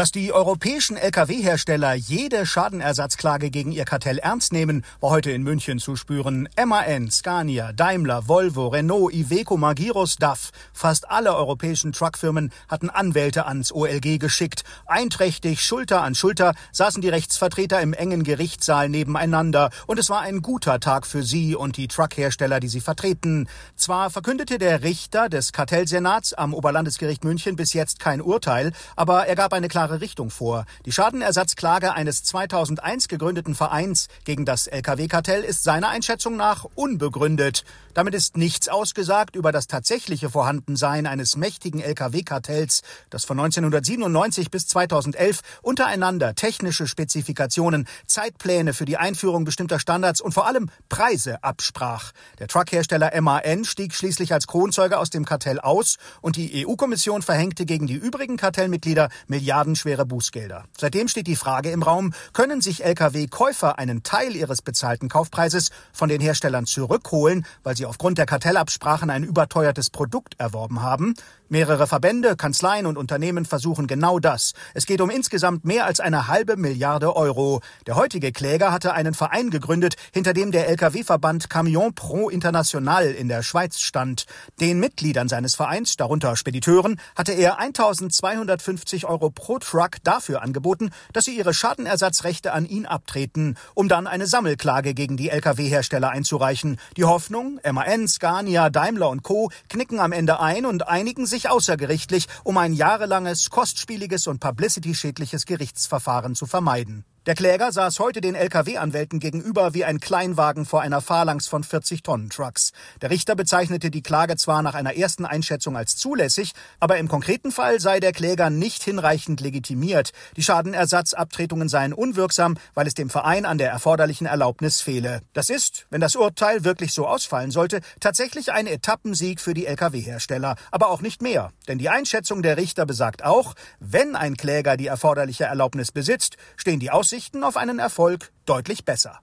Dass die europäischen Lkw-Hersteller jede Schadenersatzklage gegen ihr Kartell ernst nehmen, war heute in München zu spüren. MAN, Scania, Daimler, Volvo, Renault, Iveco, Magirus, DAF. Fast alle europäischen Truckfirmen hatten Anwälte ans OLG geschickt. Einträchtig, Schulter an Schulter, saßen die Rechtsvertreter im engen Gerichtssaal nebeneinander. Und es war ein guter Tag für sie und die Truckhersteller, die sie vertreten. Zwar verkündete der Richter des Kartellsenats am Oberlandesgericht München bis jetzt kein Urteil, aber er gab eine klare Richtung vor. Die Schadenersatzklage eines 2001 gegründeten Vereins gegen das Lkw-Kartell ist seiner Einschätzung nach unbegründet. Damit ist nichts ausgesagt über das tatsächliche Vorhandensein eines mächtigen Lkw-Kartells, das von 1997 bis 2011 untereinander technische Spezifikationen, Zeitpläne für die Einführung bestimmter Standards und vor allem Preise absprach. Der Truckhersteller MAN stieg schließlich als Kronzeuge aus dem Kartell aus und die EU-Kommission verhängte gegen die übrigen Kartellmitglieder milliardenschwere Bußgelder. Seitdem steht die Frage im Raum, können sich Lkw-Käufer einen Teil ihres bezahlten Kaufpreises von den Herstellern zurückholen, weil sie aufgrund der Kartellabsprachen ein überteuertes Produkt erworben haben? Mehrere Verbände, Kanzleien und Unternehmen versuchen genau das. Es geht um insgesamt mehr als eine halbe Milliarde Euro. Der heutige Kläger hatte einen Verein gegründet, hinter dem der Lkw-Verband Camion Pro International in der Schweiz stand. Den Mitgliedern seines Vereins, darunter Spediteuren, hatte er 1250 Euro pro Truck dafür angeboten, dass sie ihre Schadenersatzrechte an ihn abtreten, um dann eine Sammelklage gegen die Lkw-Hersteller einzureichen. Die Hoffnung, MAN, Scania, Daimler und Co. knicken am Ende ein und einigen sich außergerichtlich, um ein jahrelanges, kostspieliges und publicity-schädliches Gerichtsverfahren zu vermeiden. Der Kläger saß heute den Lkw-Anwälten gegenüber wie ein Kleinwagen vor einer Phalanx von 40-Tonnen-Trucks. Der Richter bezeichnete die Klage zwar nach einer ersten Einschätzung als zulässig, aber im konkreten Fall sei der Kläger nicht hinreichend legitimiert. Die Schadenersatzabtretungen seien unwirksam, weil es dem Verein an der erforderlichen Erlaubnis fehle. Das ist, wenn das Urteil wirklich so ausfallen sollte, tatsächlich ein Etappensieg für die Lkw-Hersteller, aber auch nicht mehr. Denn die Einschätzung der Richter besagt auch, wenn ein Kläger die erforderliche Erlaubnis besitzt, stehen die Aussichten auf einen Erfolg deutlich besser.